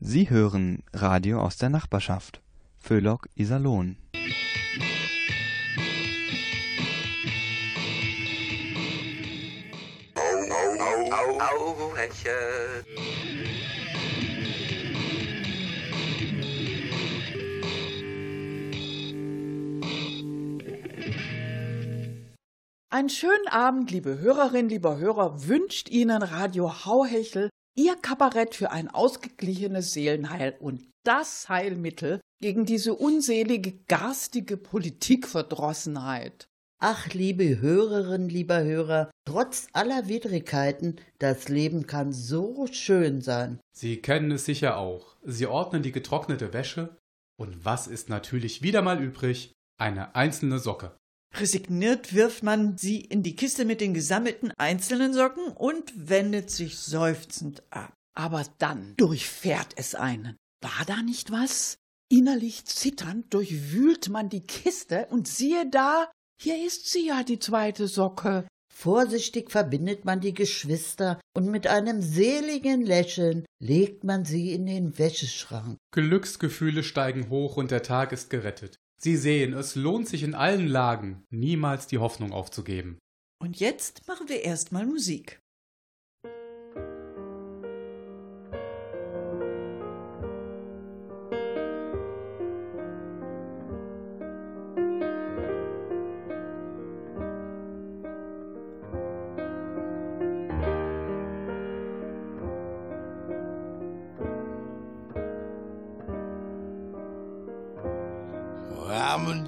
Sie hören Radio aus der Nachbarschaft. Föhlock Iserlohn. Einen schönen Abend, liebe Hörerinnen, lieber Hörer, wünscht Ihnen Radio Hauhechel Ihr Kabarett für ein ausgeglichenes Seelenheil und das Heilmittel gegen diese unselige, garstige Politikverdrossenheit. Ach, liebe Hörerinnen, lieber Hörer, trotz aller Widrigkeiten, das Leben kann so schön sein. Sie kennen es sicher auch. Sie ordnen die getrocknete Wäsche. Und was ist natürlich wieder mal übrig? Eine einzelne Socke. Resigniert wirft man sie in die Kiste mit den gesammelten einzelnen Socken und wendet sich seufzend ab. Aber dann durchfährt es einen. War da nicht was? Innerlich zitternd durchwühlt man die Kiste und siehe da, hier ist sie ja, die zweite Socke. Vorsichtig verbindet man die Geschwister und mit einem seligen Lächeln legt man sie in den Wäscheschrank. Glücksgefühle steigen hoch und der Tag ist gerettet. Sie sehen, es lohnt sich in allen Lagen, niemals die Hoffnung aufzugeben. Und jetzt machen wir erstmal Musik.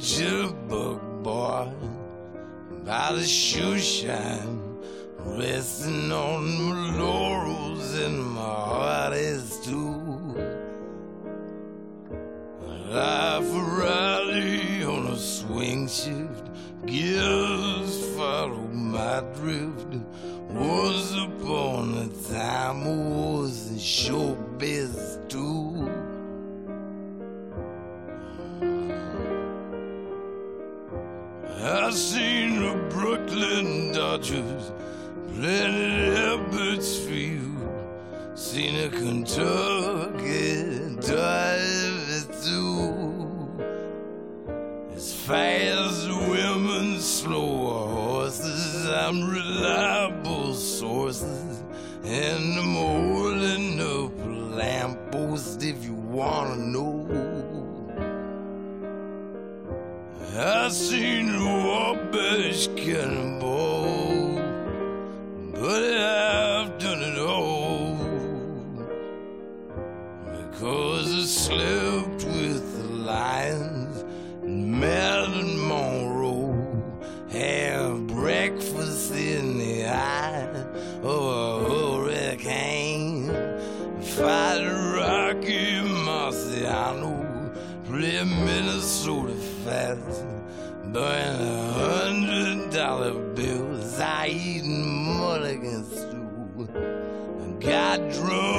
I'm a jitterbug boy by the shoe shine, resting on my laurels and my heart is too. Life a rally on a swing shift, gears follow my drift. Was upon a time was in showbiz I eat mulligans too. and got drunk.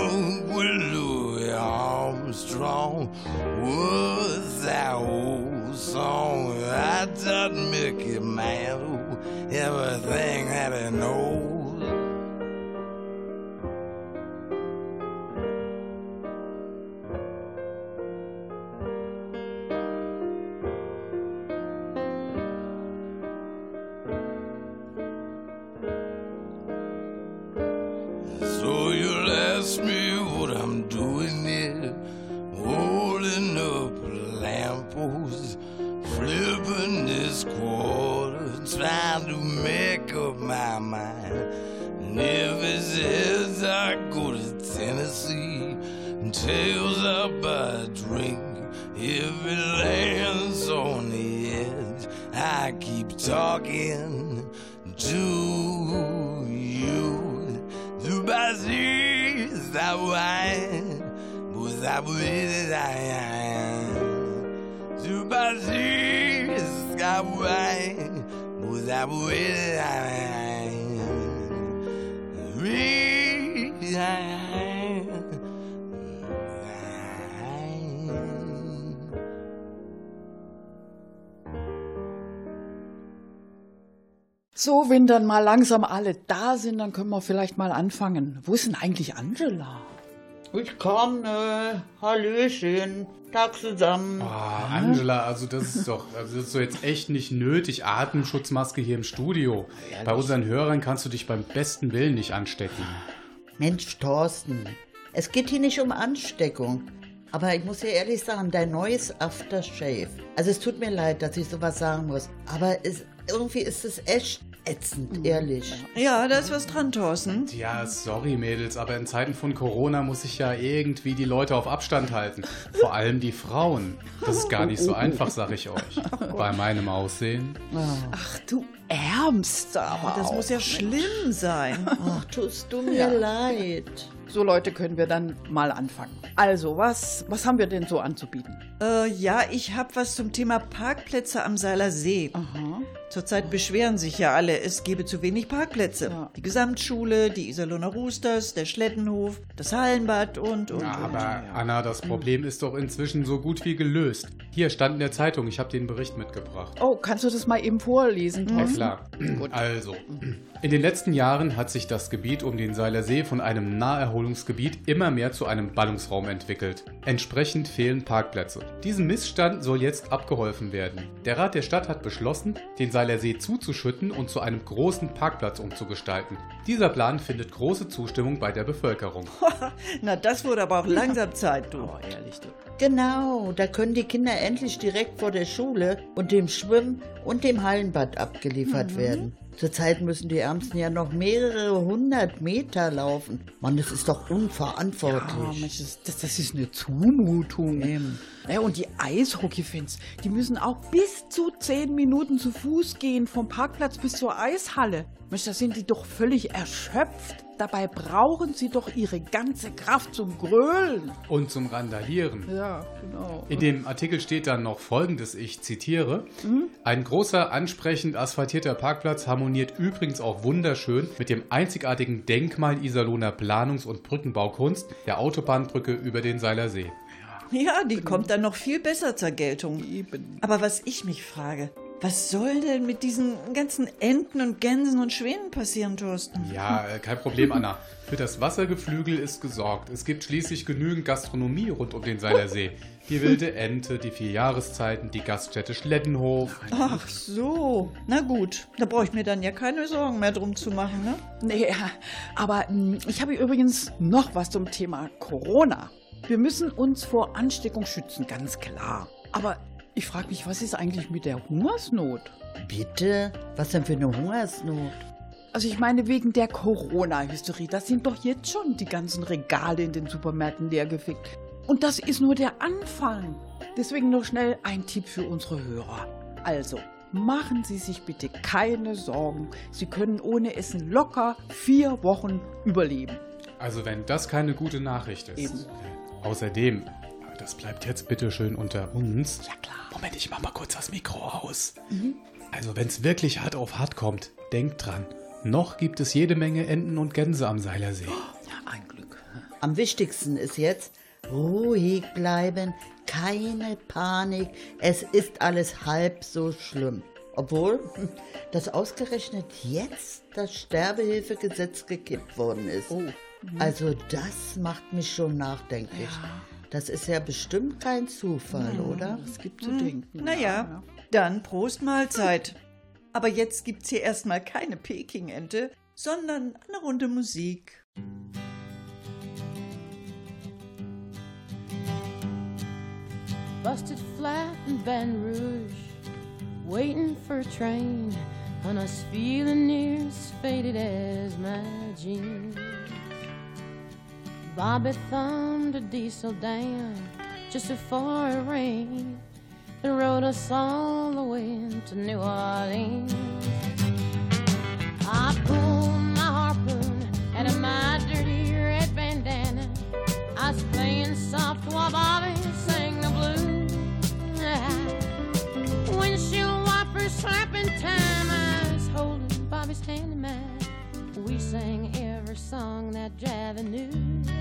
So, wenn dann mal langsam alle da sind, dann können wir vielleicht mal anfangen. Wo ist denn eigentlich Angela? Ich komme. Hallöchen. Tag zusammen. Oh, Angela, also das ist doch, also das ist doch jetzt echt nicht nötig. Atemschutzmaske hier im Studio. Bei unseren Hörern kannst du dich beim besten Willen nicht anstecken. Mensch, Thorsten. Es geht hier nicht um Ansteckung. Aber ich muss dir ehrlich sagen, dein neues Aftershave. Also es tut mir leid, dass ich sowas sagen muss. Aber es, irgendwie ist es echt ätzend, ehrlich. Ja, da ist was dran, Thorsten. Ja, sorry Mädels, aber in Zeiten von Corona muss ich ja irgendwie die Leute auf Abstand halten. Vor allem die Frauen. Das ist gar nicht so einfach, sag ich euch. Bei meinem Aussehen. Ach du Ärmster. aber Das muss ja schlimm sein. Ach, tust du mir leid. So Leute können wir dann mal anfangen. Also, was, was haben wir denn so anzubieten? Äh, ja, ich habe was zum Thema Parkplätze am Seiler See. Zurzeit beschweren sich ja alle, es gebe zu wenig Parkplätze. Ja. Die Gesamtschule, die Iserlohner Roosters, der Schlettenhof, das Hallenbad und, und, Ja, und. aber Anna, das Problem ist doch inzwischen so gut wie gelöst. Hier stand in der Zeitung, ich habe den Bericht mitgebracht. Oh, kannst du das mal eben vorlesen, Ja Thorsten? klar. Also, in den letzten Jahren hat sich das Gebiet um den Seiler See von einem Naherholungsgebiet immer mehr zu einem Ballungsraum entwickelt. Entsprechend fehlen Parkplätze. Diesem Missstand soll jetzt abgeholfen werden. Der Rat der Stadt hat beschlossen, den Seiler See zuzuschütten und zu einem großen Parkplatz umzugestalten. Dieser Plan findet große Zustimmung bei der Bevölkerung. Na, das wurde aber auch langsam Zeit, du. Oh, ehrlich, du. Genau, da können die Kinder endlich direkt vor der Schule und dem Schwimm- und dem Hallenbad abgeliefert werden. Zurzeit müssen die Ärmsten ja noch mehrere hundert Meter laufen. Mann, das ist doch unverantwortlich. Mensch, das, das, das ist eine Zumutung. Ja, und die Eishockey-Fans, die müssen auch bis zu zehn Minuten zu Fuß gehen, vom Parkplatz bis zur Eishalle. Mensch, da sind die doch völlig erschöpft. Dabei brauchen sie doch ihre ganze Kraft zum Grölen. Und zum Randalieren. Ja, genau. In dem Artikel steht dann noch folgendes, ich zitiere. Ein großer, ansprechend asphaltierter Parkplatz harmoniert übrigens auch wunderschön mit dem einzigartigen Denkmal Iserlohner Planungs- und Brückenbaukunst, der Autobahnbrücke über den Seiler See. Ja, die kommt dann noch viel besser zur Geltung. Eben. Aber was ich mich frage, was soll denn mit diesen ganzen Enten und Gänsen und Schwänen passieren, Thorsten? Ja, äh, kein Problem, Anna. Für das Wassergeflügel ist gesorgt. Es gibt schließlich genügend Gastronomie rund um den Seiler See. Die wilde Ente, die vier Jahreszeiten, die Gaststätte Schlettenhof. Ach so, na gut, da brauche ich mir dann ja keine Sorgen mehr drum zu machen, ne? Nee, aber mh, ich habe übrigens noch was zum Thema Corona. Wir müssen uns vor Ansteckung schützen, ganz klar. Aber ich frage mich, was ist eigentlich mit der Hungersnot? Bitte? Was denn für eine Hungersnot? Also ich meine wegen der Corona-Hysterie, da sind doch jetzt schon die ganzen Regale in den Supermärkten leergefickt. Und das ist nur der Anfang. Deswegen noch schnell ein Tipp für unsere Hörer. Also, machen Sie sich bitte keine Sorgen. Sie können ohne Essen locker vier Wochen überleben. Also wenn das keine gute Nachricht ist. Eben. Außerdem, das bleibt jetzt bitte schön unter uns. Ja klar. Moment, ich mach mal kurz das Mikro aus. Also wenn es wirklich hart auf hart kommt, denkt dran. Noch gibt es jede Menge Enten und Gänse am Seilersee. Ja, ein Glück. Am wichtigsten ist jetzt ruhig bleiben, keine Panik. Es ist alles halb so schlimm. Obwohl, dass ausgerechnet jetzt das Sterbehilfegesetz gekippt worden ist. Also das macht mich schon nachdenklich. Das ist ja bestimmt kein Zufall, oder? Es gibt zu denken. Naja, dann Prost Mahlzeit. Aber jetzt gibt's hier erstmal keine Peking-Ente, sondern eine Runde Musik. busted flat in Baton Rouge, waiting for a train, and I was feeling near as faded as my jeans. Bobby thumbed a diesel down just before it rained and rode us all the way to New Orleans. I pulled my harpoon out of my dirty red bandana. I was playing soft while Bobby sang the blues. Windshield wipers slapping time. I was holding Bobby's hand in mine. We sang every song that Javi knew.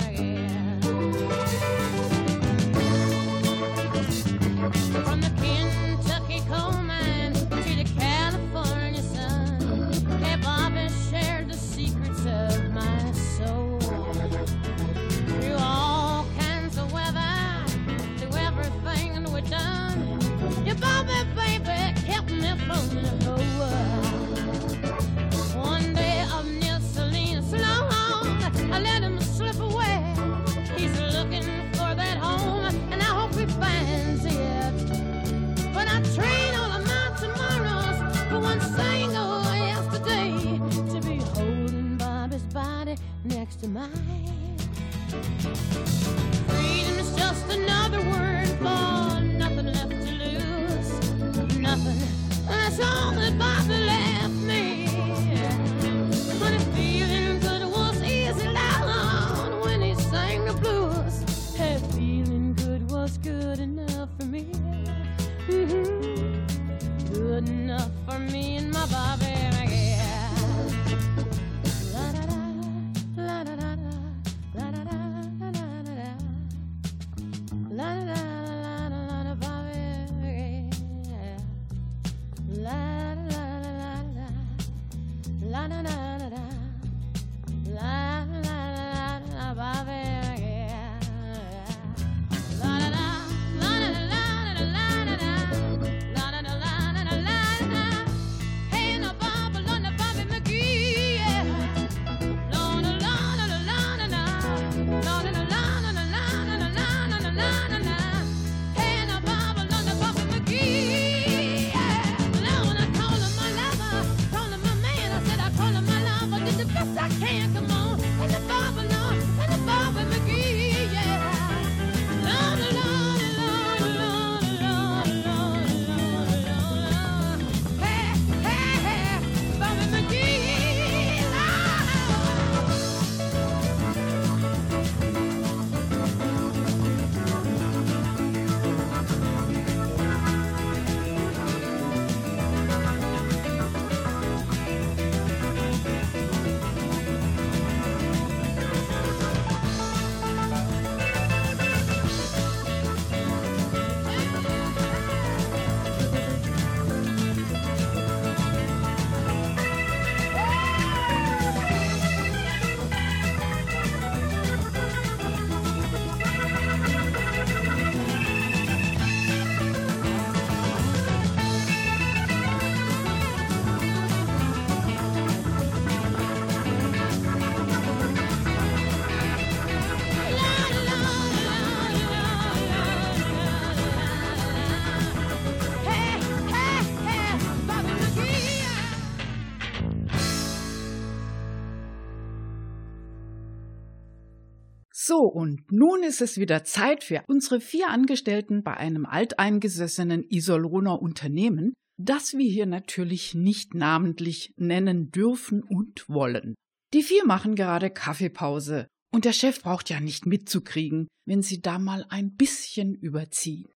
So, und nun ist es wieder Zeit für unsere vier Angestellten bei einem alteingesessenen Iserlohner Unternehmen, das wir hier natürlich nicht namentlich nennen dürfen und wollen. Die vier machen gerade Kaffeepause und der Chef braucht ja nicht mitzukriegen, wenn sie da mal ein bisschen überziehen.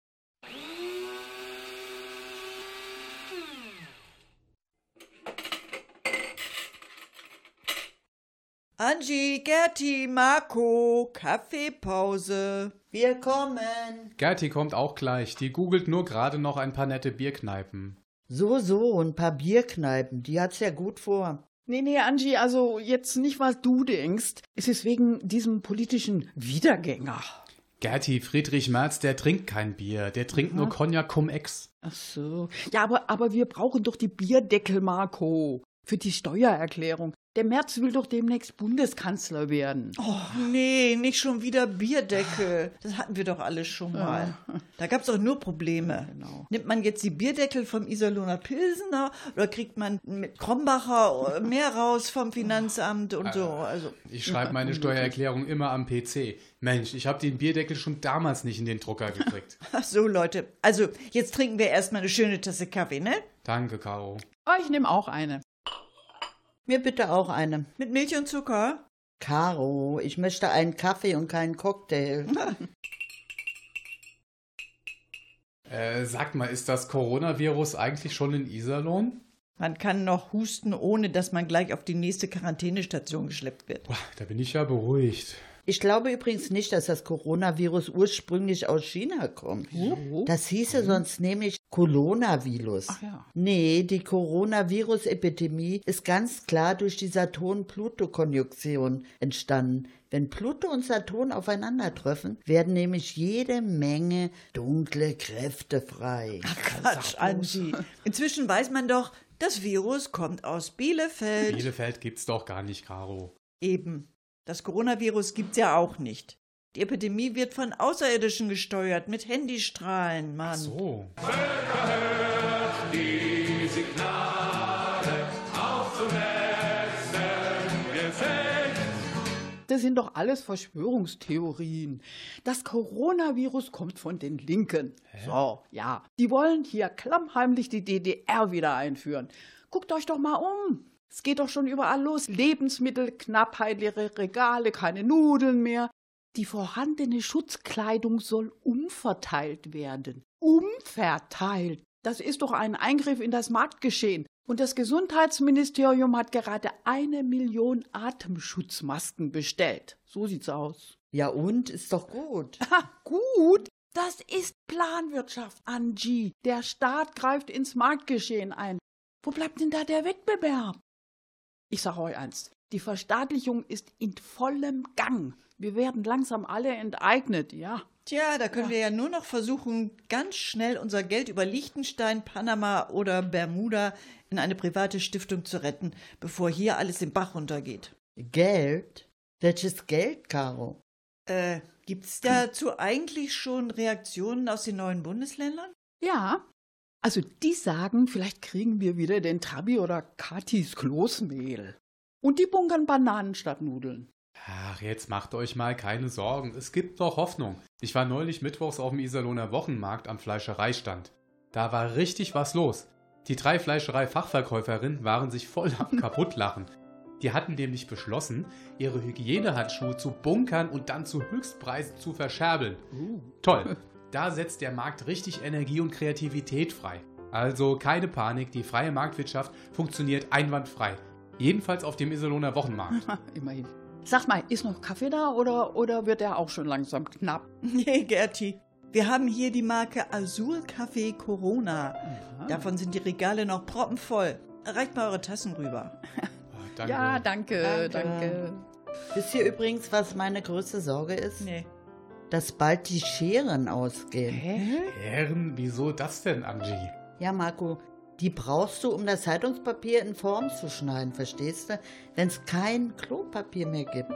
Angie, Gerti, Marco, Kaffeepause. Wir kommen. Gerti kommt auch gleich. Die googelt nur gerade noch ein paar nette Bierkneipen. So, so, ein paar Bierkneipen, die hat's ja gut vor. Nee, nee, Angie, also jetzt nicht, was du denkst. Es ist wegen diesem politischen Wiedergänger. Gerti, Friedrich Merz, der trinkt kein Bier. Der trinkt nur Cognac cum ex. Ach so. Ja, aber, aber wir brauchen doch die Bierdeckel, Marco. Für die Steuererklärung. Der Merz will doch demnächst Bundeskanzler werden. Oh, nee, nicht schon wieder Bierdeckel. Das hatten wir doch alle schon mal. Da gab's doch nur Probleme. Genau. Nimmt man jetzt die Bierdeckel vom Iserlohner Pilsener oder kriegt man mit Krombacher mehr raus vom Finanzamt und so? Also, Ich schreibe meine Steuererklärung immer am PC. Mensch, ich habe den Bierdeckel schon damals nicht in den Drucker gekriegt. ach so, Leute. Also, jetzt trinken wir erstmal eine schöne Tasse Kaffee, ne? Danke, Caro. Oh, ich nehme auch eine. Mir bitte auch eine. Mit Milch und Zucker? Caro, ich möchte einen Kaffee und keinen Cocktail. Äh, sag mal, ist das Coronavirus eigentlich schon in Iserlohn? Man kann noch husten, ohne dass man gleich auf die nächste Quarantänestation geschleppt wird. Boah, da bin ich ja beruhigt. Ich glaube übrigens nicht, dass das Coronavirus ursprünglich aus China kommt. Das hieße sonst nämlich Coronavirus. Ach ja. Nee, die Coronavirus-Epidemie ist ganz klar durch die Saturn-Pluto-Konjunktion entstanden. Wenn Pluto und Saturn aufeinandertreffen, werden nämlich jede Menge dunkle Kräfte frei. Quatsch, Angie. Inzwischen weiß man doch, das Virus kommt aus Bielefeld. Bielefeld gibt's doch gar nicht, Caro. Eben. Das Coronavirus gibt's ja auch nicht. Die Epidemie wird von Außerirdischen gesteuert, mit Handystrahlen, Mann. So. Das sind doch alles Verschwörungstheorien. Das Coronavirus kommt von den Linken. So, ja. Die wollen hier klammheimlich die DDR wieder einführen. Guckt euch doch mal um. Es geht doch schon überall los. Lebensmittelknappheit, leere Regale, keine Nudeln mehr. Die vorhandene Schutzkleidung soll umverteilt werden. Umverteilt. Das ist doch ein Eingriff in das Marktgeschehen. Und das Gesundheitsministerium hat gerade eine Million Atemschutzmasken bestellt. So sieht's aus. Ja und? Ist doch gut. Ha, gut. Das ist Planwirtschaft, Angie. Der Staat greift ins Marktgeschehen ein. Wo bleibt denn da der Wettbewerb? Ich sage euch eins. Die Verstaatlichung ist in vollem Gang. Wir werden langsam alle enteignet, ja. Tja, da können wir ja nur noch versuchen, ganz schnell unser Geld über Liechtenstein, Panama oder Bermuda in eine private Stiftung zu retten, bevor hier alles im Bach runtergeht. Geld? Welches Geld, Caro? Äh, gibt's dazu eigentlich schon Reaktionen aus den neuen Bundesländern? Ja. Also die sagen, vielleicht kriegen wir wieder den Trabi oder Katis Kloßmehl. Und die bunkern Bananen statt Nudeln. Ach, jetzt macht euch mal keine Sorgen. Es gibt doch Hoffnung. Ich war neulich mittwochs auf dem Iserlohner Wochenmarkt am Fleischereistand. Da war richtig was los. Die drei Fleischerei-Fachverkäuferinnen waren sich voll am Kaputtlachen. Die hatten nämlich beschlossen, ihre Hygienehandschuhe zu bunkern und dann zu Höchstpreisen zu verscherbeln. Toll. Da setzt der Markt richtig Energie und Kreativität frei. Also keine Panik, die freie Marktwirtschaft funktioniert einwandfrei. Jedenfalls auf dem Iserlohner Wochenmarkt. Immerhin. Sag mal, ist noch Kaffee da oder, oder wird der auch schon langsam knapp? Nee, Gerti. Wir haben hier die Marke Azul Café Corona. Davon sind die Regale noch proppenvoll. Reicht mal eure Tassen rüber. Ah, danke. Ja, danke, Danke. danke. Wisst ihr übrigens, was meine größte Sorge ist? Nee. Dass bald die Scheren ausgehen. Herren, wieso das denn, Angie? Ja, Marco, die brauchst du, um das Zeitungspapier in Form zu schneiden, verstehst du? Wenn es kein Klopapier mehr gibt.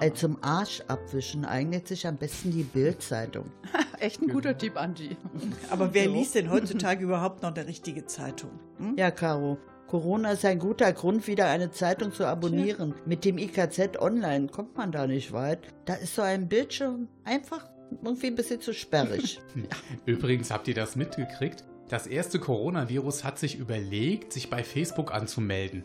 Also zum Arsch abwischen eignet sich am besten die Bildzeitung. Echt ein guter Tipp, Angie. Aber wer liest denn heutzutage überhaupt noch eine richtige Zeitung? Hm? Ja, Caro, Corona ist ein guter Grund, wieder eine Zeitung zu abonnieren. Mit dem IKZ Online kommt man da nicht weit. Da ist so ein Bildschirm einfach irgendwie ein bisschen zu sperrig. Übrigens habt ihr das mitgekriegt? Das erste Coronavirus hat sich überlegt, sich bei Facebook anzumelden.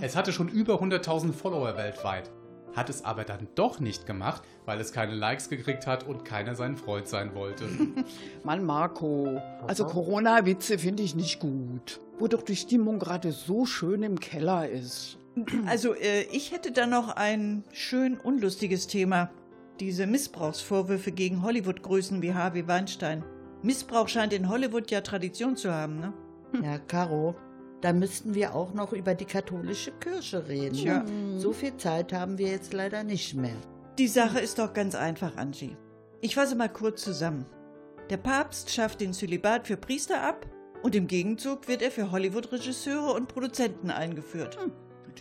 Es hatte schon über 100.000 Follower weltweit, hat es aber dann doch nicht gemacht, weil es keine Likes gekriegt hat und keiner sein Freund sein wollte. Mann, Marco. Also Corona-Witze finde ich nicht gut. Wo doch die Stimmung gerade so schön im Keller ist. Also, äh, ich hätte da noch ein schön unlustiges Thema. Diese Missbrauchsvorwürfe gegen Hollywood-Größen wie Harvey Weinstein. Missbrauch scheint in Hollywood ja Tradition zu haben, ne? Ja, Caro, da müssten wir auch noch über die katholische Kirche reden. Tja. ne? So viel Zeit haben wir jetzt leider nicht mehr. Die Sache ist doch ganz einfach, Angie. Ich fasse mal kurz zusammen. Der Papst schafft den Zölibat für Priester ab und im Gegenzug wird er für Hollywood-Regisseure und Produzenten eingeführt.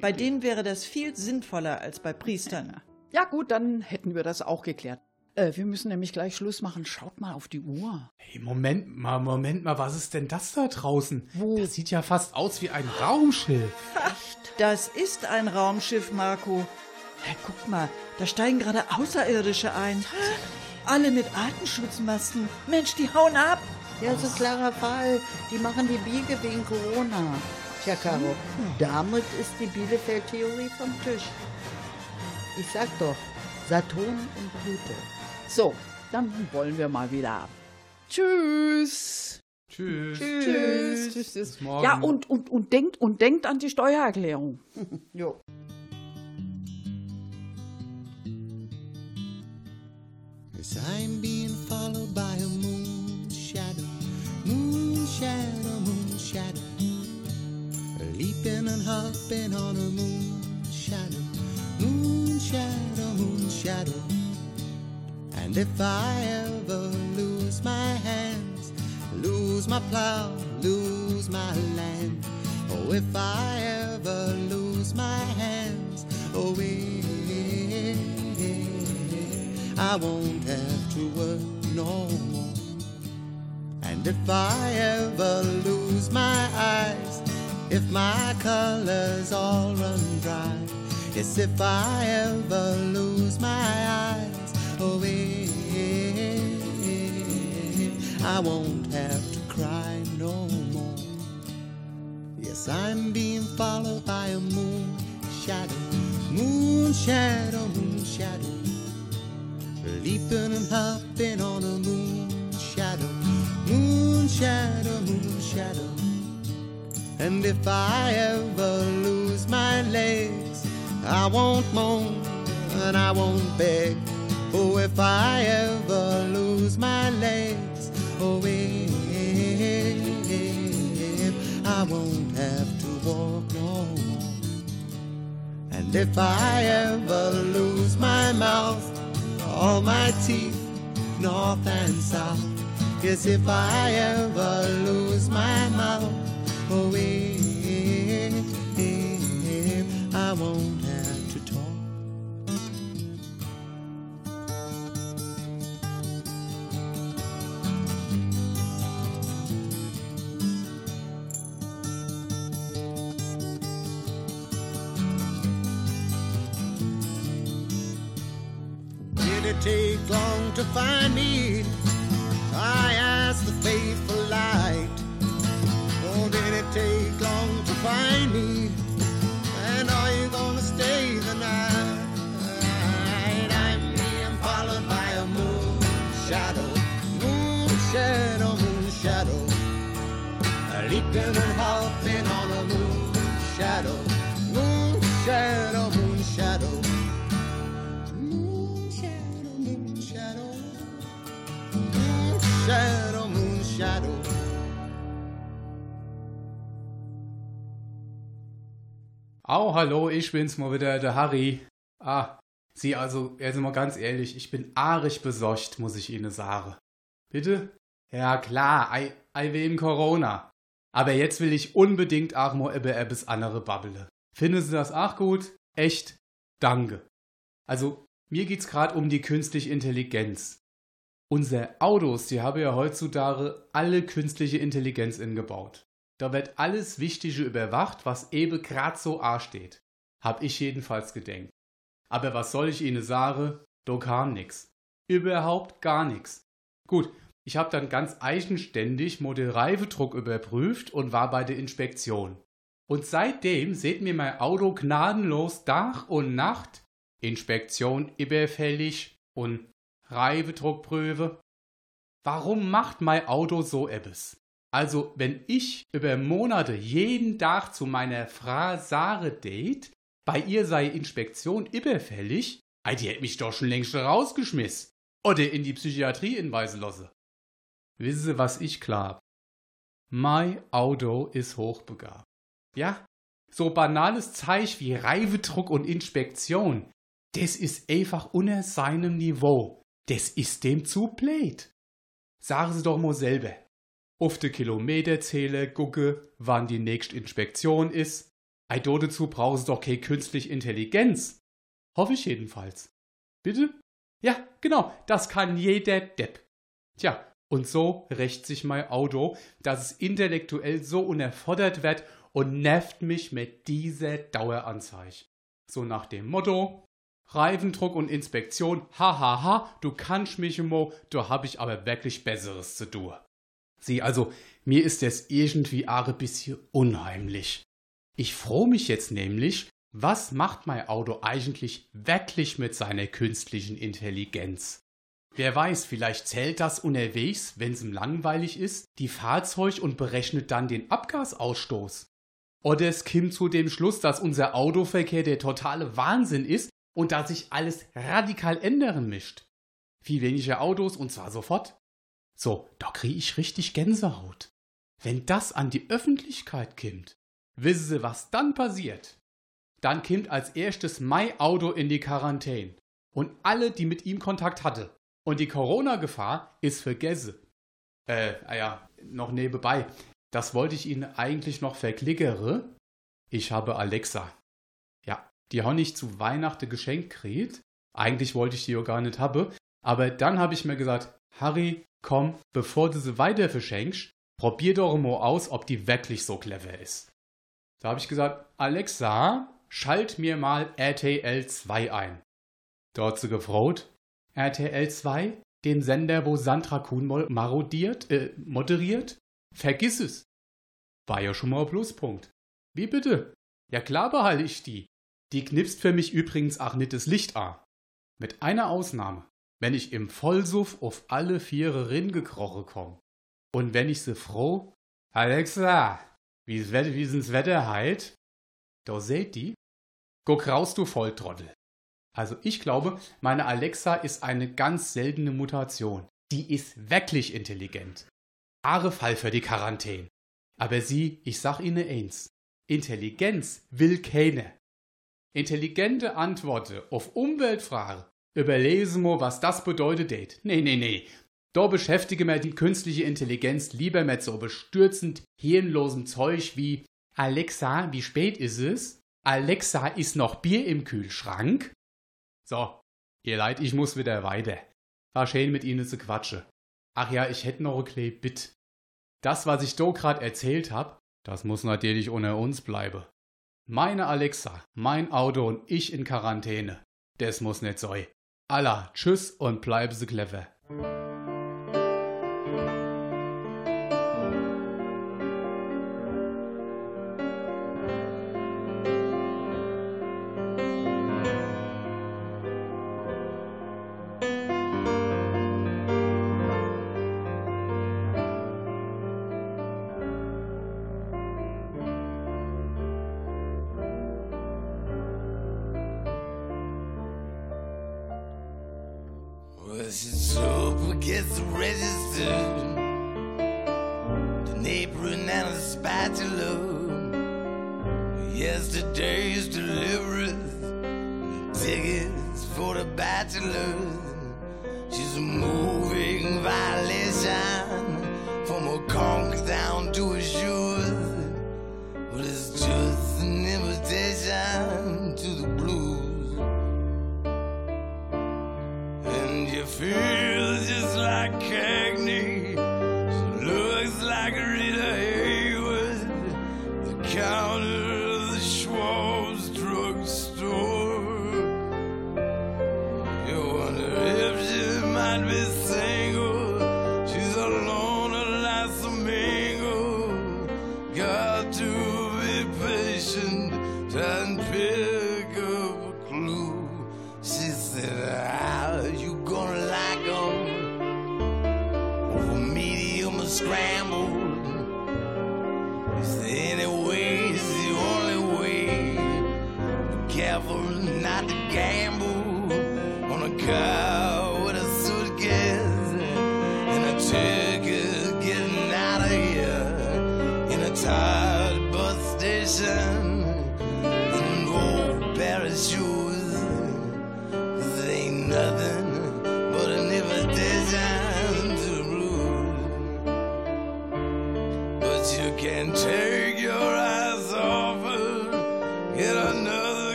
Bei denen wäre das viel sinnvoller als bei Priestern. Ja gut, dann hätten wir das auch geklärt. Äh, wir müssen nämlich gleich Schluss machen. Schaut mal auf die Uhr. hey, Moment mal, Moment mal, was ist denn das da draußen? Das sieht ja fast aus wie ein Raumschiff. Das ist ein Raumschiff, Marco. Ja, guck mal, da steigen gerade Außerirdische ein. Alle mit Atemschutzmasken. Mensch, die hauen ab. Ja, so klarer Fall. Die machen die Biege wegen Corona. Tja, Caro, damit ist die Bielefeld-Theorie vom Tisch. Ich sag doch, Saturn und Pluto. So, dann wollen wir mal wieder ab. Tschüss. Tschüss. Tschüss. Tschüss. Tschüss. morgen. Ja, und, und, und, denkt, und denkt an die Steuererklärung. Jo. Yes, I'm being followed by a shadow, moon shadow. Leaping and hopping on a moon shadow, moon shadow, moon shadow. And if I ever lose my hands, lose my plow, lose my land, oh, if I ever lose my hands, oh, eh, eh, eh, eh I won't have to work no more. And if I ever lose my eyes, if my colors all run dry, yes, if I ever lose my eyes, oh, eh, I won't have to cry no more. Yes, I'm being followed by a moon shadow, moon shadow, moon shadow. Leaping and hopping on a moon shadow, moon shadow. And if I ever lose my legs, I won't moan and I won't beg. Oh, if I ever lose my legs, oh, if I won't have to walk no more. And if I ever lose my mouth, all my teeth, north and south. Yes, if I ever lose my mouth, oh, if I won't have to talk. Did it take long to find me? I asked the faithful light. Oh, did it take long to find me? And are you gonna stay the night? I'm being followed by a moon shadow, moon shadow, moon shadow. Leaping and Au, hallo, ich bin's mal wieder, der Harry. Ah, Sie also, jetzt mal ganz ehrlich, ich bin arisch besorgt, muss ich Ihnen sagen. Bitte? Ja klar, ei, ei wegen Corona. Aber jetzt will ich unbedingt auch mal über etwas andere babbele. Finden Sie das auch gut? Echt? Danke. Also, mir geht's gerade um die künstliche Intelligenz. Unsere Autos, die haben ja heutzutage alle künstliche Intelligenz ingebaut. Da wird alles Wichtige überwacht, was eben grad so A steht. Hab ich jedenfalls gedenkt. Aber was soll ich Ihnen sagen? Da kam nix. Überhaupt gar nix. Gut, ich hab dann ganz eigenständig mal den Reifedruck überprüft und war bei der Inspektion. Und seitdem seht mir mein Auto gnadenlos Tag und Nacht Inspektion überfällig und Reifedruckprüfe. Warum macht mein Auto so etwas? Also, wenn ich über Monate jeden Tag zu meiner Frau Sare date, bei ihr sei Inspektion überfällig, die hätt mich doch schon längst rausgeschmissen. Oder in die Psychiatrie inweisen lasse. Wissen Sie, was ich glaub? Mein Auto ist hochbegabt. Ja, so banales Zeich wie Reifedruck und Inspektion, das ist einfach unter seinem Niveau. Das ist dem zu blöd. Sagen Sie doch mal selber. Auf de Kilometerzähler gucke, wann die nächste Inspektion ist. Ei, dazu brauchst du doch keine künstliche Intelligenz. Hoffe ich jedenfalls. Bitte? Ja, genau, das kann jeder Depp. Tja, und so rächt sich mein Auto, dass es intellektuell so unerfordert wird und nervt mich mit dieser Daueranzeige. So nach dem Motto, Reifendruck und Inspektion, hahaha, ha, ha, du kannst mich mo, da hab ich aber wirklich Besseres zu tun. Sieh, also, mir ist das irgendwie ein bisschen unheimlich. Ich froh mich jetzt nämlich, was macht mein Auto eigentlich wirklich mit seiner künstlichen Intelligenz? Wer weiß, vielleicht zählt das unterwegs, wenn's ihm langweilig ist, die Fahrzeug und berechnet dann den Abgasausstoß. Oder es kommt zu dem Schluss, dass unser Autoverkehr der totale Wahnsinn ist und dass sich alles radikal ändern mischt. Viel weniger Autos und zwar sofort. So, da krieg ich richtig Gänsehaut. Wenn das an die Öffentlichkeit kommt, wissen Sie, was dann passiert? Dann kommt als erstes mein Auto in die Quarantäne und alle, die mit ihm Kontakt hatte. Und die Corona-Gefahr ist vergessen. Äh, naja, noch nebenbei. Das wollte ich Ihnen eigentlich noch verklickere. Ich habe Alexa. Ja, die habe ich zu Weihnachten geschenkt kriegt. Eigentlich wollte ich die ja gar nicht haben. Aber dann habe ich mir gesagt, Harry, komm, bevor du sie weiter verschenkst, probier doch mal aus, ob die wirklich so clever ist. Da habe ich gesagt, Alexa, schalt mir mal RTL 2 ein. Dort sie gefraut, RTL 2, den Sender, wo Sandra Kuhn marodiert, äh, moderiert? Vergiss es. War ja schon mal ein Pluspunkt. Wie bitte? Ja klar behalte ich die. Die knipst für mich übrigens auch nicht das Licht an. Mit einer Ausnahme. Wenn ich im Vollsuff auf alle viere Rinngekroche komm. Und wenn ich sie froh, Alexa, wie's Wetter, wie's Wetter halt? Da seht die. Guck raus, du Volltrottel. Also ich glaube, meine Alexa ist eine ganz seltene Mutation. Die ist wirklich intelligent. Wahre Fall für die Quarantäne. Aber sie, ich sag Ihnen eins, Intelligenz will keine. Intelligente Antworten auf Umweltfragen. Überlesen wir, was das bedeutet. Nee, nee, nee. Da beschäftige mir die künstliche Intelligenz lieber mit so bestürzend hirnlosem Zeug wie Alexa, wie spät ist es? Alexa, ist noch Bier im Kühlschrank? So, ihr Leid, ich muss wieder weiter. War schön mit Ihnen zu quatschen. Ach ja, ich hätte noch ein kleines Bit. Das, was ich do grad erzählt hab, das muss natürlich unter uns bleiben. Meine Alexa, mein Auto und ich in Quarantäne. Das muss nicht sein. Allah, tschüss und bleiben Sie clever.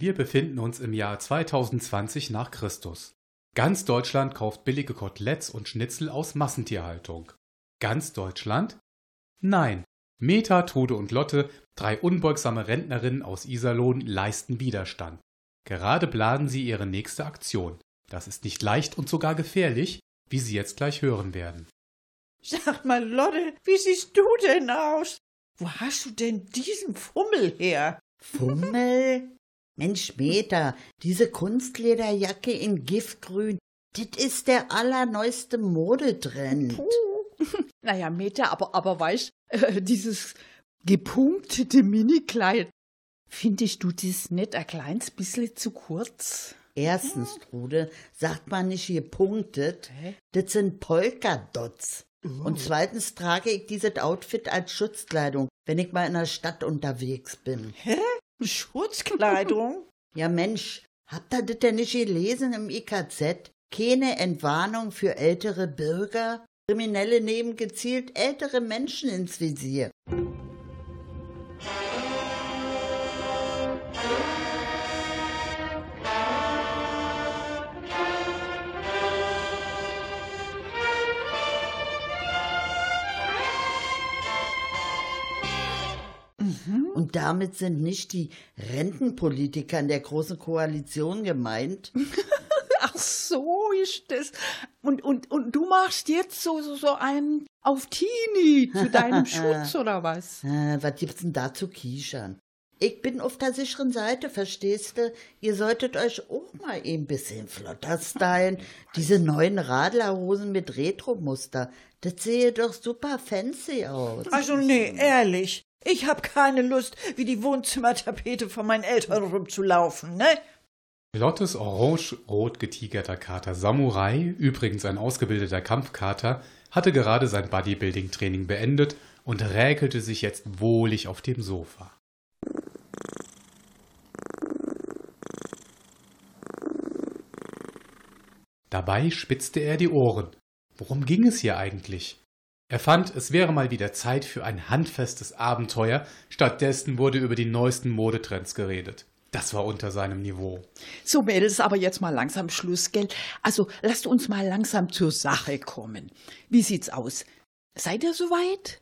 Wir befinden uns im Jahr 2020 nach Christus. Ganz Deutschland kauft billige Koteletts und Schnitzel aus Massentierhaltung. Ganz Deutschland? Nein. Meta, Trude und Lotte, drei unbeugsame Rentnerinnen aus Iserlohn, leisten Widerstand. Gerade planen sie ihre nächste Aktion. Das ist nicht leicht und sogar gefährlich, wie Sie jetzt gleich hören werden. Sag mal, Lotte, wie siehst du denn aus? Wo hast du denn diesen Fummel her? Fummel? Mensch, Meta, diese Kunstlederjacke in Giftgrün, das ist der allerneueste Modetrend. Naja, Meta, aber, aber weißt, äh, dieses gepunktete Minikleid, findest du das nicht ein kleines bisschen zu kurz? Erstens, Trude, sagt man nicht gepunktet, Hä? das sind Polkadots. Und zweitens trage ich dieses Outfit als Schutzkleidung, wenn ich mal in der Stadt unterwegs bin. Schutzkleidung? Ja Mensch, habt ihr das denn nicht gelesen im IKZ? Keine Entwarnung für ältere Bürger? Kriminelle nehmen gezielt ältere Menschen ins Visier. Und damit sind nicht die Rentenpolitiker in der Großen Koalition gemeint. Ach so ist das. Und, und, und du machst jetzt so, so, so einen auf Teenie zu deinem Schutz oder was? Äh, was gibt's denn da zu kichern? Ich bin auf der sicheren Seite, verstehst du? Ihr solltet euch auch mal ein bisschen flotter stylen. Diese neuen Radlerhosen mit Retro-Muster, das sehe doch super fancy aus. Also nee, ehrlich. Ich hab keine Lust, wie die Wohnzimmertapete von meinen Eltern rumzulaufen, ne? Lottes orange-rot getigerter Kater Samurai, übrigens ein ausgebildeter Kampfkater, hatte gerade sein Bodybuilding-Training beendet und räkelte sich jetzt wohlig auf dem Sofa. Dabei spitzte er die Ohren. Worum ging es hier eigentlich? Er fand, es wäre mal wieder Zeit für ein handfestes Abenteuer, stattdessen wurde über die neuesten Modetrends geredet. Das war unter seinem Niveau. So, Mädels, aber jetzt mal langsam Schluss, gell? Also, lasst uns mal langsam zur Sache kommen. Wie sieht's aus? Seid ihr soweit?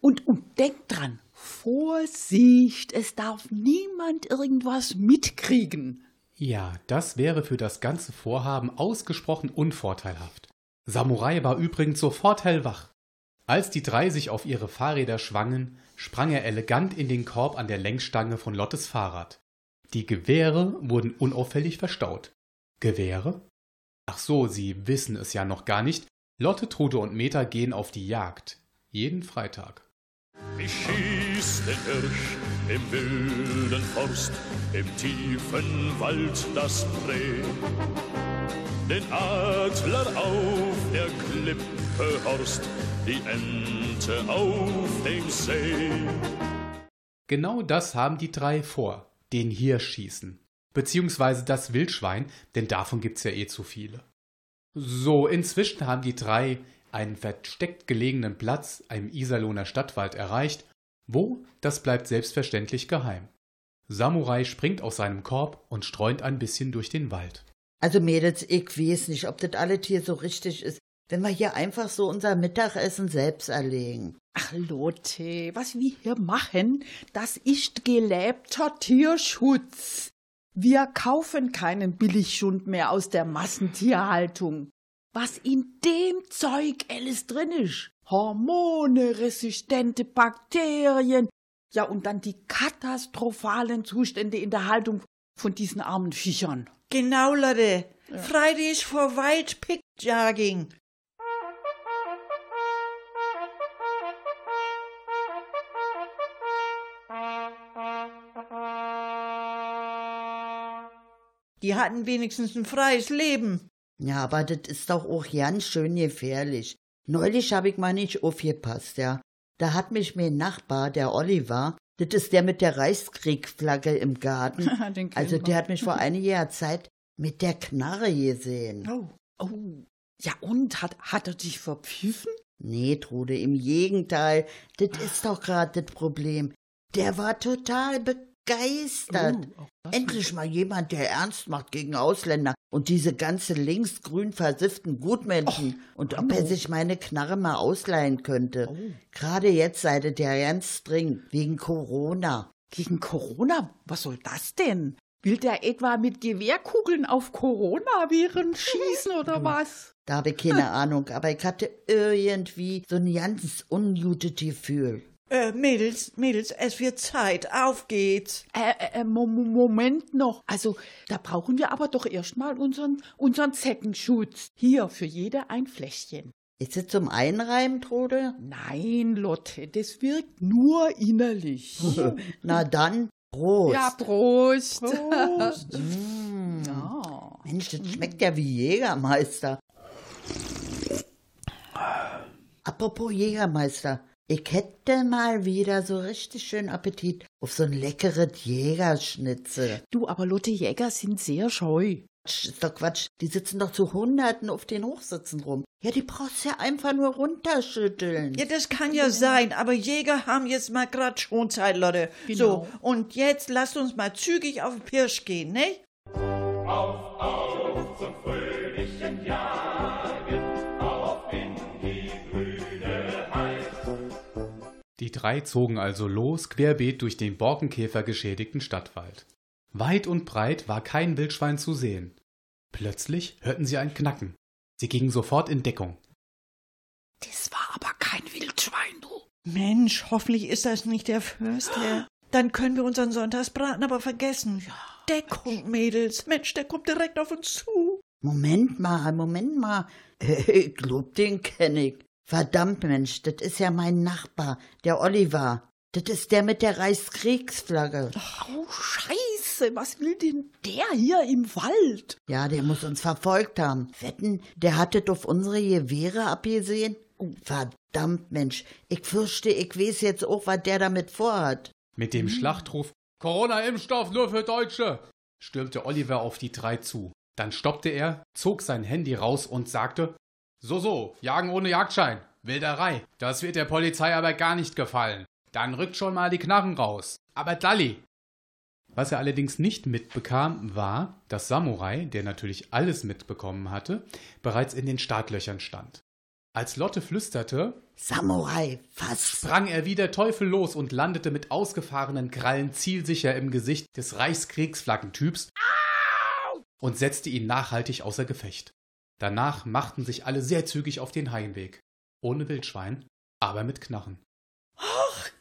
Und, und denkt dran, Vorsicht, es darf niemand irgendwas mitkriegen. Ja, das wäre für das ganze Vorhaben ausgesprochen unvorteilhaft. Samurai war übrigens sofort hellwach. Als die drei sich auf ihre Fahrräder schwangen, sprang er elegant in den Korb an der Lenkstange von Lottes Fahrrad. Die Gewehre wurden unauffällig verstaut. Gewehre? Ach so, Sie wissen es ja noch gar nicht. Lotte, Trude und Meta gehen auf die Jagd. Jeden Freitag. Ich schieß den Hirsch im wilden Forst, im tiefen Wald das Prä. Den Adler auf der Klippe Horst, die Ente auf dem See. Genau das haben die drei vor, den Hirsch schießen. Beziehungsweise das Wildschwein, denn davon gibt's ja eh zu viele. So, inzwischen haben die drei einen versteckt gelegenen Platz im Iserlohner Stadtwald erreicht. Wo, das bleibt selbstverständlich geheim. Samurai springt aus seinem Korb und streunt ein bisschen durch den Wald. Also Mädels, ich weiß nicht, ob das alles hier so richtig ist, wenn wir hier einfach so unser Mittagessen selbst erlegen. Ach Lotte, was wir hier machen, das ist gelebter Tierschutz. Wir kaufen keinen Billigschund mehr aus der Massentierhaltung. Was in dem Zeug alles drin ist. Hormone, resistente Bakterien. Ja, und dann die katastrophalen Zustände in der Haltung von diesen armen Viechern. Genau, Leute. Fridays for Wild Pig Jogging. Die hatten wenigstens ein freies Leben. Ja, aber das ist doch auch ganz schön gefährlich. Neulich habe ich mal nicht aufgepasst, ja. Da hat mich mein Nachbar, der Oliver, das ist der mit der Reichskriegflagge im Garten, also der hat mich vor einiger Zeit mit der Knarre gesehen. Oh, oh. Ja, und hat, hat er dich verpfiffen? Nee, Trude, im Gegenteil, das ist doch gerade das Problem. Der war total begeistert. Oh, Endlich mal jemand, der ernst macht gegen Ausländer und diese ganze linksgrün versifften Gutmenschen und ob er sich meine Knarre mal ausleihen könnte. Gerade jetzt seid ihr der ganz dringend, wegen Corona. Gegen Corona? Was soll das denn? Will der etwa mit Gewehrkugeln auf Coronaviren schießen oder was? Da habe ich keine Ahnung, aber ich hatte irgendwie so ein ganz ungutes Gefühl. Äh, Mädels, Mädels, es wird Zeit. Auf geht's. Äh, äh, Mo- Moment noch. Also, da brauchen wir aber doch erstmal unseren, unseren Zeckenschutz. Hier, für jede ein Fläschchen. Ist es zum Einreimen, Trude? Nein, Lotte, das wirkt nur innerlich. Na dann, Prost. ja, Prost. Mm. Ja. Mensch, das schmeckt ja wie Jägermeister. Apropos Jägermeister, ich hätte mal wieder so richtig schön Appetit auf so ein leckeres Jägerschnitzel. Du, aber Lotte Jäger sind sehr scheu. Quatsch, ist doch Quatsch. Die sitzen doch zu Hunderten auf den Hochsitzen rum. Ja, die brauchst ja einfach nur runterschütteln. Ja, das kann ja sein, aber Jäger haben jetzt mal grad Schonzeit, Leute. So, und jetzt lasst uns mal zügig auf den Pirsch gehen, ne? Die drei zogen also los, querbeet durch den Borkenkäfer geschädigten Stadtwald. Weit und breit war kein Wildschwein zu sehen. Plötzlich hörten sie ein Knacken. Sie gingen sofort in Deckung. Das war aber kein Wildschwein, du. Mensch, hoffentlich ist das nicht der Förster. Dann können wir unseren Sonntagsbraten aber vergessen. Deckung, Mädels. Mensch, der kommt direkt auf uns zu. Moment mal, Moment mal. Ich glaub, den kenn ich. Verdammt, Mensch, das ist ja mein Nachbar, der Oliver. Das ist der mit der Reichskriegsflagge. Oh, Scheiße, was will denn der hier im Wald? Ja, der muss uns verfolgt haben. Wetten, der hat das auf unsere Gewehre abgesehen? Verdammt, Mensch. Ich fürchte, ich weiß jetzt auch, was der damit vorhat. Mit dem Schlachtruf Corona-Impfstoff nur für Deutsche stürmte Oliver auf die drei zu. Dann stoppte er, zog sein Handy raus und sagte So, so, jagen ohne Jagdschein. Wilderei. Das wird der Polizei aber gar nicht gefallen. Dann rückt schon mal die Knarren raus. Aber Dalli! Was er allerdings nicht mitbekam, war, dass Samurai, der natürlich alles mitbekommen hatte, bereits in den Startlöchern stand. Als Lotte flüsterte, Samurai, was? sprang er wie der Teufel los und landete mit ausgefahrenen Krallen zielsicher im Gesicht des Reichskriegsflaggentyps und setzte ihn nachhaltig außer Gefecht. Danach machten sich alle sehr zügig auf den Heimweg. Ohne Wildschwein, aber mit Knarren.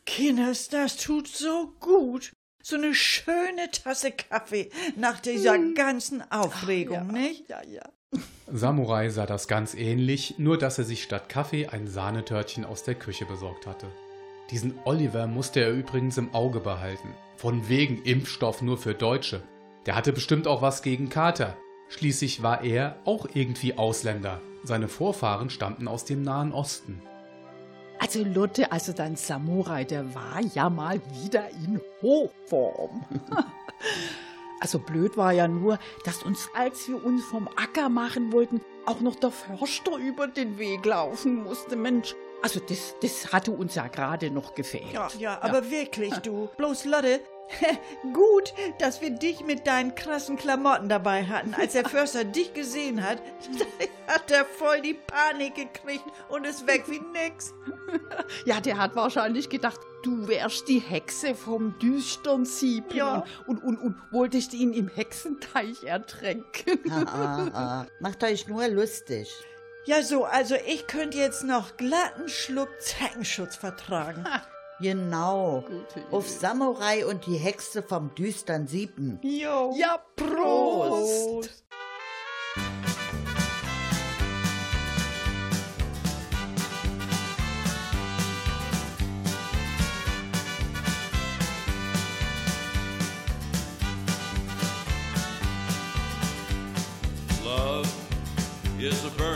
Kinders, das tut so gut. So eine schöne Tasse Kaffee nach dieser ganzen Aufregung, nicht? Ja, ja. Samurai sah das ganz ähnlich, nur dass er sich statt Kaffee ein Sahnetörtchen aus der Küche besorgt hatte. Diesen Oliver musste er übrigens im Auge behalten. Von wegen Impfstoff nur für Deutsche. Der hatte bestimmt auch was gegen Kater. Schließlich war er auch irgendwie Ausländer. Seine Vorfahren stammten aus dem Nahen Osten. Also Lotte, also dein Samurai, der war ja mal wieder in Hochform. also blöd war ja nur, dass uns, als wir uns vom Acker machen wollten, auch noch der Förster über den Weg laufen musste. Mensch, also das, das hatte uns ja gerade noch gefehlt. Ja, ja, aber wirklich, du. Bloß Lotte, gut, dass wir dich mit deinen krassen Klamotten dabei hatten. Als der Förster dich gesehen hat, hat er voll die Panik gekriegt und ist weg wie nix. Ja, der hat wahrscheinlich gedacht, du wärst die Hexe vom düstern Sieb Ja. und, und, und wolltest ihn im Hexenteich ertränken. Ah, ah, ah. Macht euch nur lustig. Ja, so, also ich könnte jetzt noch glatten Schluck Zeckenschutz vertragen. Genau. Auf Samurai und die Hexe vom düstern Sieben. Jo. Ja, Prost! Love is a burning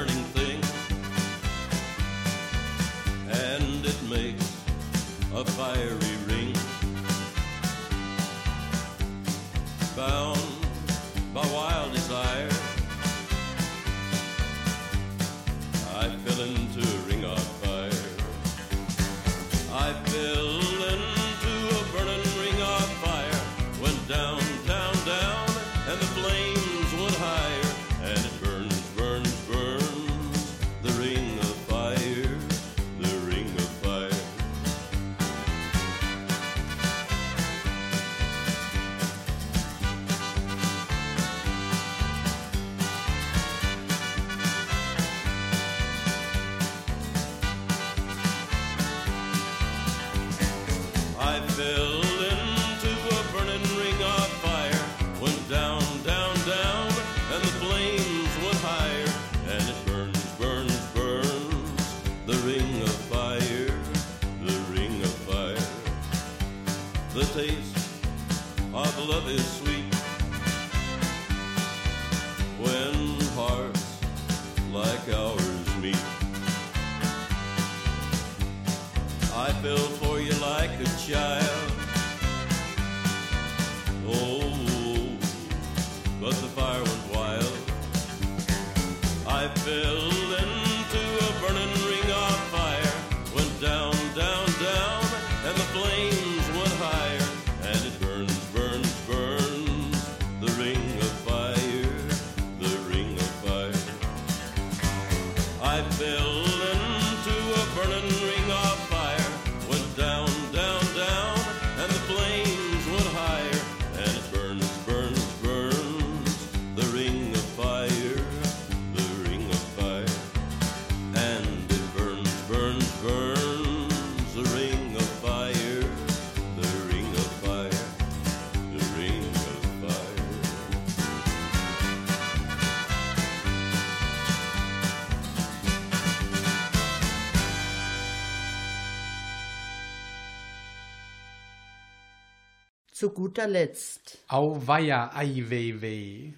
Zu guter Letzt. Auweia, ei weh weh.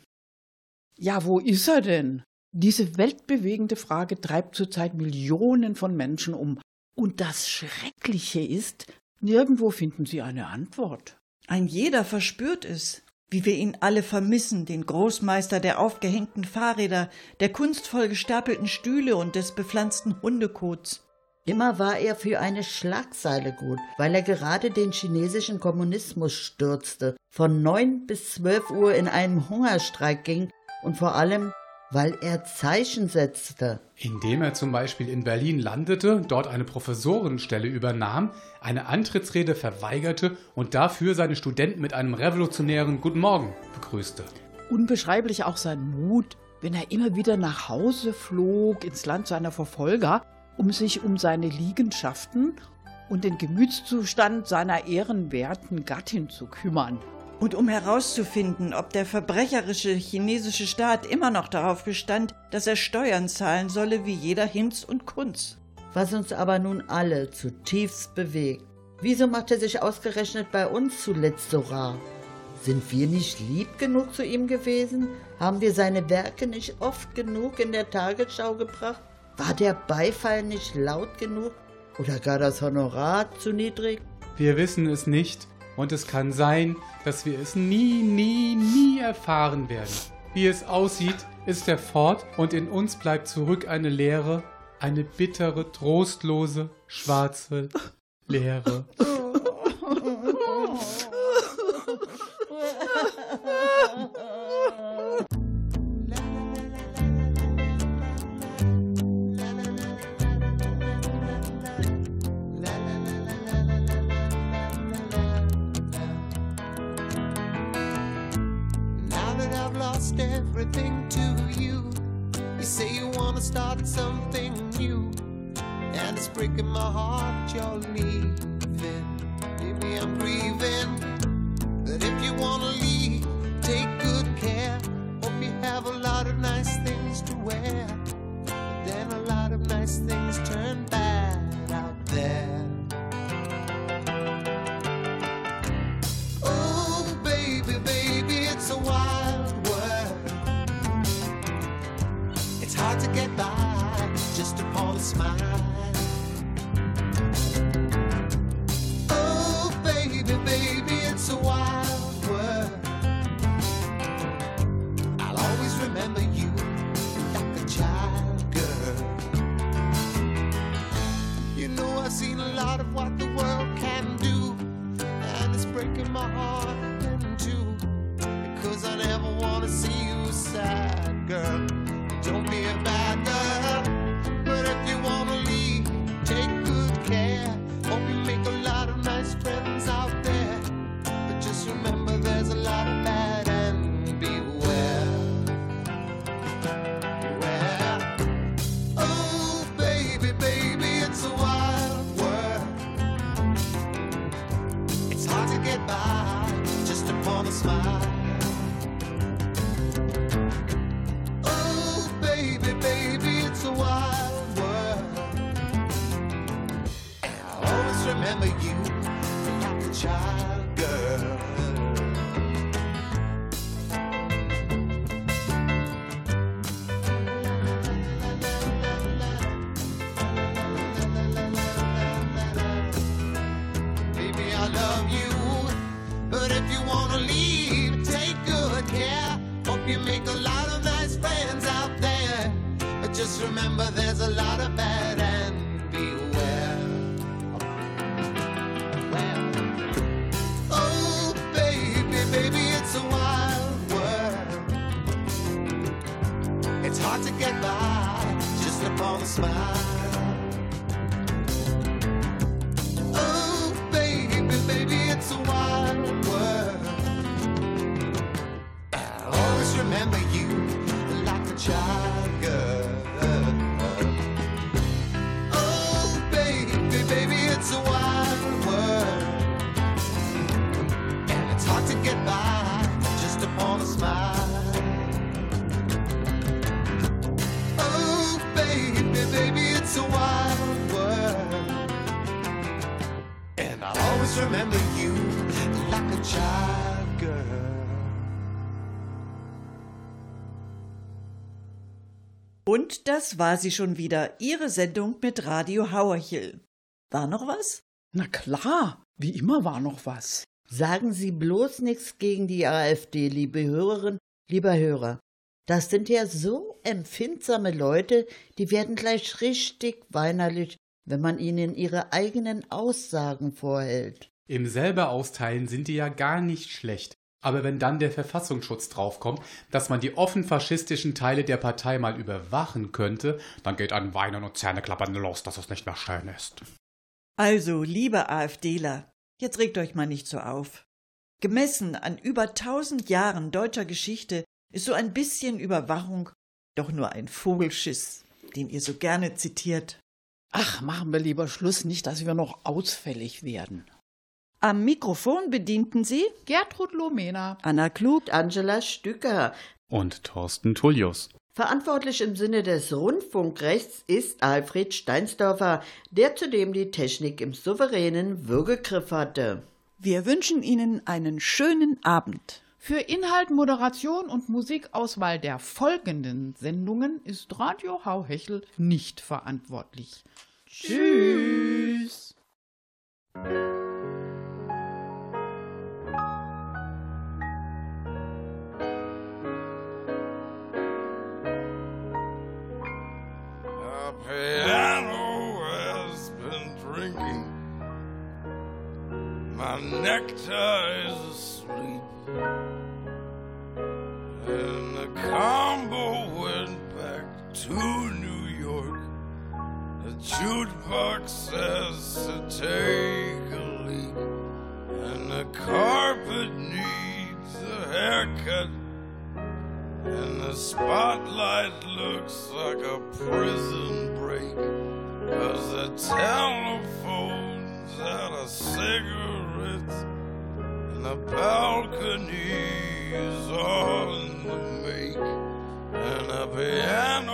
Ja, wo ist er denn? Diese weltbewegende Frage treibt zurzeit Millionen von Menschen um. Und das Schreckliche ist, nirgendwo finden sie eine Antwort. Ein jeder verspürt es, wie wir ihn alle vermissen, den Großmeister der aufgehängten Fahrräder, der kunstvoll gestapelten Stühle und des bepflanzten Hundekots. Immer war er für eine Schlagseile gut, weil er gerade den chinesischen Kommunismus stürzte, von neun bis zwölf Uhr in einen Hungerstreik ging und vor allem, weil er Zeichen setzte. Indem er zum Beispiel in Berlin landete, dort eine Professorenstelle übernahm, eine Antrittsrede verweigerte und dafür seine Studenten mit einem revolutionären Guten Morgen begrüßte. Unbeschreiblich auch sein Mut, wenn er immer wieder nach Hause flog ins Land seiner Verfolger, um sich um seine Liegenschaften und den Gemütszustand seiner ehrenwerten Gattin zu kümmern. Und um herauszufinden, ob der verbrecherische chinesische Staat immer noch darauf bestand, dass er Steuern zahlen solle wie jeder Hinz und Kunz. Was uns aber nun alle zutiefst bewegt. Wieso macht er sich ausgerechnet bei uns zuletzt so rar? Sind wir nicht lieb genug zu ihm gewesen? Haben wir seine Werke nicht oft genug in der Tagesschau gebracht? War der Beifall nicht laut genug? Oder gar das Honorar zu niedrig? Wir wissen es nicht und es kann sein, dass wir es nie, nie, nie erfahren werden. Wie es aussieht, ist er fort und in uns bleibt zurück eine Leere, eine bittere, trostlose, schwarze Leere. Always remember you like a child girl. Und das war sie schon wieder, ihre Sendung mit Radio Hauerchill. War noch was? Na klar, wie immer war noch was. Sagen Sie bloß nichts gegen die AfD, liebe Hörerin, lieber Hörer. Das sind ja so empfindsame Leute, die werden gleich richtig weinerlich, wenn man ihnen ihre eigenen Aussagen vorhält. Im selber austeilen sind die ja gar nicht schlecht. Aber wenn dann der Verfassungsschutz draufkommt, dass man die offen faschistischen Teile der Partei mal überwachen könnte, dann geht ein Weinen und Zähneklappern los, dass es nicht mehr schön ist. Also, liebe AfDler, jetzt regt euch mal nicht so auf. Gemessen an über tausend Jahren deutscher Geschichte ist so ein bisschen Überwachung doch nur ein Vogelschiss, den ihr so gerne zitiert. Ach, machen wir lieber Schluss, nicht, dass wir noch ausfällig werden. Am Mikrofon bedienten sie Gertrud Lomena. Anna Klug, Angela Stücker. Und Thorsten Tullius. Verantwortlich im Sinne des Rundfunkrechts ist Alfred Steinsdorfer, der zudem die Technik im souveränen Würgegriff hatte. Wir wünschen Ihnen einen schönen Abend. Für Inhalt, Moderation und Musikauswahl der folgenden Sendungen ist Radio Hauhechel nicht verantwortlich. Tschüss. A piano has been drinking. My nectar is asleep. The jukebox says to take a leak. And the carpet needs a haircut. And the spotlight looks like a prison break. Cause the telephone's out of cigarettes. And the balcony is on the make. And the piano